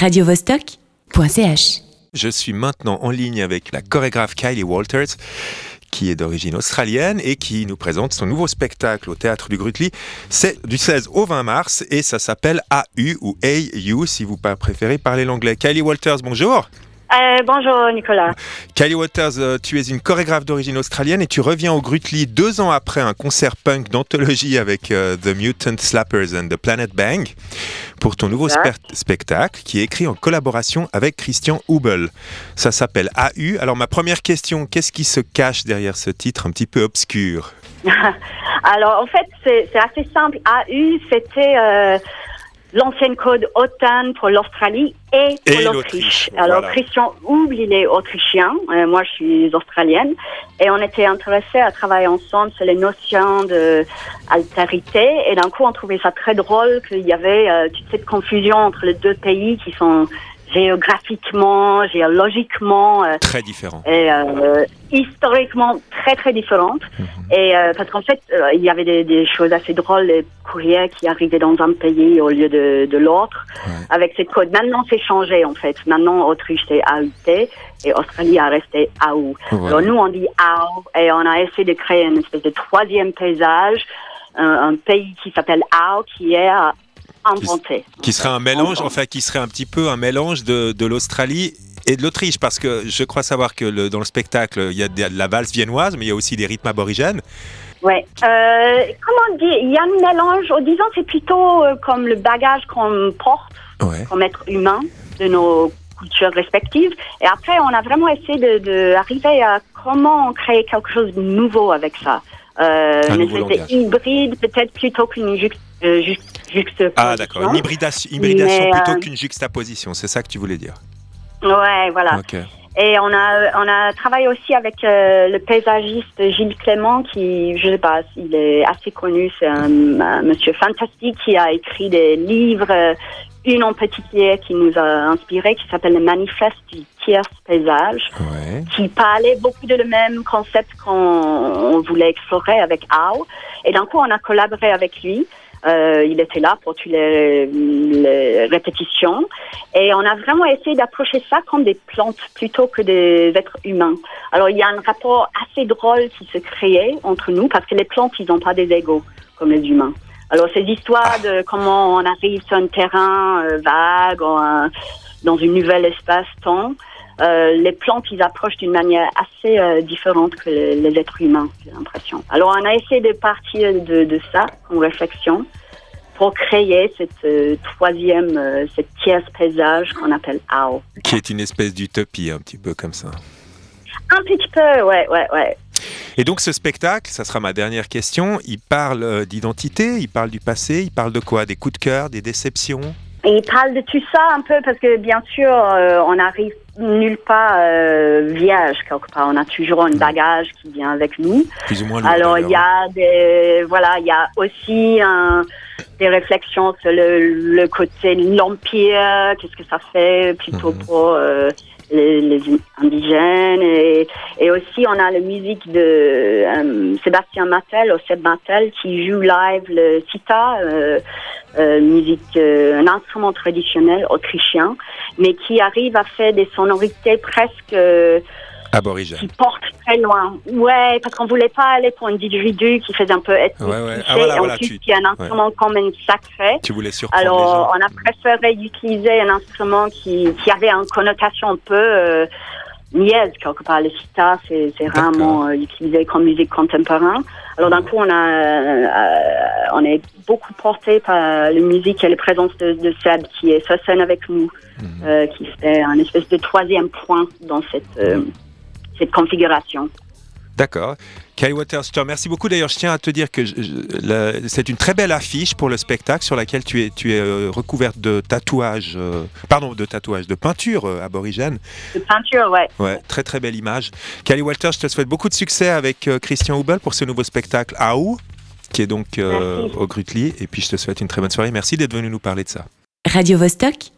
radiovostok.ch. Je suis maintenant en ligne avec la chorégraphe Kylie Walters qui est d'origine australienne et qui nous présente son nouveau spectacle au théâtre du Grutli. C'est du 16 au 20 mars et ça s'appelle AU ou AU si vous préférez parler l'anglais. Kylie Walters, bonjour. Euh, bonjour Nicolas. Kylie Walters, euh, tu es une chorégraphe d'origine australienne et tu reviens au Grutli deux ans après un concert punk d'anthologie avec euh, The Mutant Slappers and the Planet Bang pour ton nouveau spectacle qui est écrit en collaboration avec Christian Hubel. Ça s'appelle AU. Alors ma première question, qu'est-ce qui se cache derrière ce titre un petit peu obscur? Alors en fait c'est assez simple. AU c'était l'ancienne code OTAN pour l'Australie et pour l'Autriche. Alors Christian Houble, il est autrichien, euh, moi je suis australienne, et on était intéressés à travailler ensemble sur les notions de altérité, et d'un coup on trouvait ça très drôle qu'il y avait euh, toute cette confusion entre les deux pays qui sont géographiquement, géologiquement. Euh, très différent. Et euh, historiquement très très différentes. Mhm. Et euh, parce qu'en fait, il y avait des, des, choses assez drôles, les courriers qui arrivaient dans un pays au lieu de, de l'autre, avec ces codes. Maintenant, c'est changé en fait. Maintenant, Autriche c'est AUT et Australie a resté AU. Alors nous, on dit AU et on a essayé de créer une espèce de troisième paysage, un, un pays qui s'appelle AU, qui est inventé. Qui, serait un mélange, enfin qui serait un petit peu un mélange de, de l'Australie et de l'Autriche, parce que je crois savoir que le, dans le spectacle, il y a de la valse viennoise, mais il y a aussi des rythmes aborigènes. Oui. Euh, comment dire Il y a un mélange, disons, c'est plutôt euh, comme le bagage qu'on porte comme être humain de nos cultures respectives. Et après, on a vraiment essayé d'arriver de, à comment créer quelque chose de nouveau avec ça. Euh, une espèce hybride, peut-être plutôt qu'une euh, juxtaposition. Ah d'accord, une hybridation, hybridation plutôt euh, qu'une juxtaposition, c'est ça que tu voulais dire? Ouais, voilà. Et on a, on a travaillé aussi avec euh, le paysagiste Gilles Clément, qui, je sais pas, il est assez connu, c'est un, monsieur fantastique qui a écrit des livres, une en petit qui nous a inspiré, qui s'appelle le Manifeste du tiers paysage, qui parlait beaucoup de le même concept qu'on voulait explorer avec Ao. Et d'un coup, on a collaboré avec lui. Euh, il était là pour toutes les, répétitions. Et on a vraiment essayé d'approcher ça comme des plantes plutôt que des êtres humains. Alors il y a un rapport assez drôle qui se créait entre nous parce que les plantes, ils n'ont pas des égaux comme les humains. Alors ces histoires de comment on arrive sur un terrain euh, vague, dans une nouvelle espace-temps, euh, les plantes, ils approchent d'une manière assez euh, différente que les, êtres humains, j'ai l'impression. Alors, on a essayé de partir de, de ça en réflexion pour créer cette euh, troisième, cette tierce paysage qu'on appelle AO. Qui est une espèce d'utopie, un petit peu comme ça. Un petit peu, ouais, ouais, ouais. Et donc ce spectacle, ça sera ma dernière question, il parle d'identité, il parle du passé, il parle de quoi? Des coups de cœur, des déceptions? Il parle de tout ça un peu parce que bien sûr, on arrive nulle part euh, vierge quelque part. On a toujours un bagage qui vient avec nous. Plus ou moins. Alors il y a des voilà, il y a aussi un, des réflexions sur le, le côté l'empire, qu'est-ce que ça fait plutôt mhm. pour euh, les, les, indigènes et, et, aussi on a la musique de euh, Sébastien Mattel, Seb Mattel qui joue live le sitar. Euh, euh, musique, euh, un instrument traditionnel autrichien, mais qui arrive à faire des sonorités presque euh, aborigènes. Qui portent très loin. Ouais, parce qu'on voulait pas aller pour un didgeridoo qui faisait un peu être ouais, ouais. Ah, voilà, voilà, tu... qui est un instrument quand même sacré. Tu voulais surprendre Alors, on a préféré utiliser un instrument qui, qui avait une connotation un peu niaise quelque part. Le sitar, c'est rarement euh, utilisé comme musique contemporaine. Alors d'un coup, on a, euh, on est beaucoup porté par la musique et la présence de, de Seb qui est sur scène avec nous, mhm. euh, qui fait un espèce de troisième point dans cette, cette configuration. D'accord. Kay Waters, je te remercie beaucoup. D'ailleurs, je tiens à te dire que c'est une très belle affiche pour le spectacle sur laquelle tu es, tu es euh, recouverte de tatouages, euh, pardon, de tatouages, de peinture euh, aborigène. De peinture, ouais. Ouais, très très belle image. Kelly Walters, je te souhaite beaucoup de succès avec Christian Hubel pour ce nouveau spectacle AOU, qui est donc au Grutli. Et puis je te souhaite une très bonne soirée. Merci d'être venu nous parler de ça. Radio -Vostok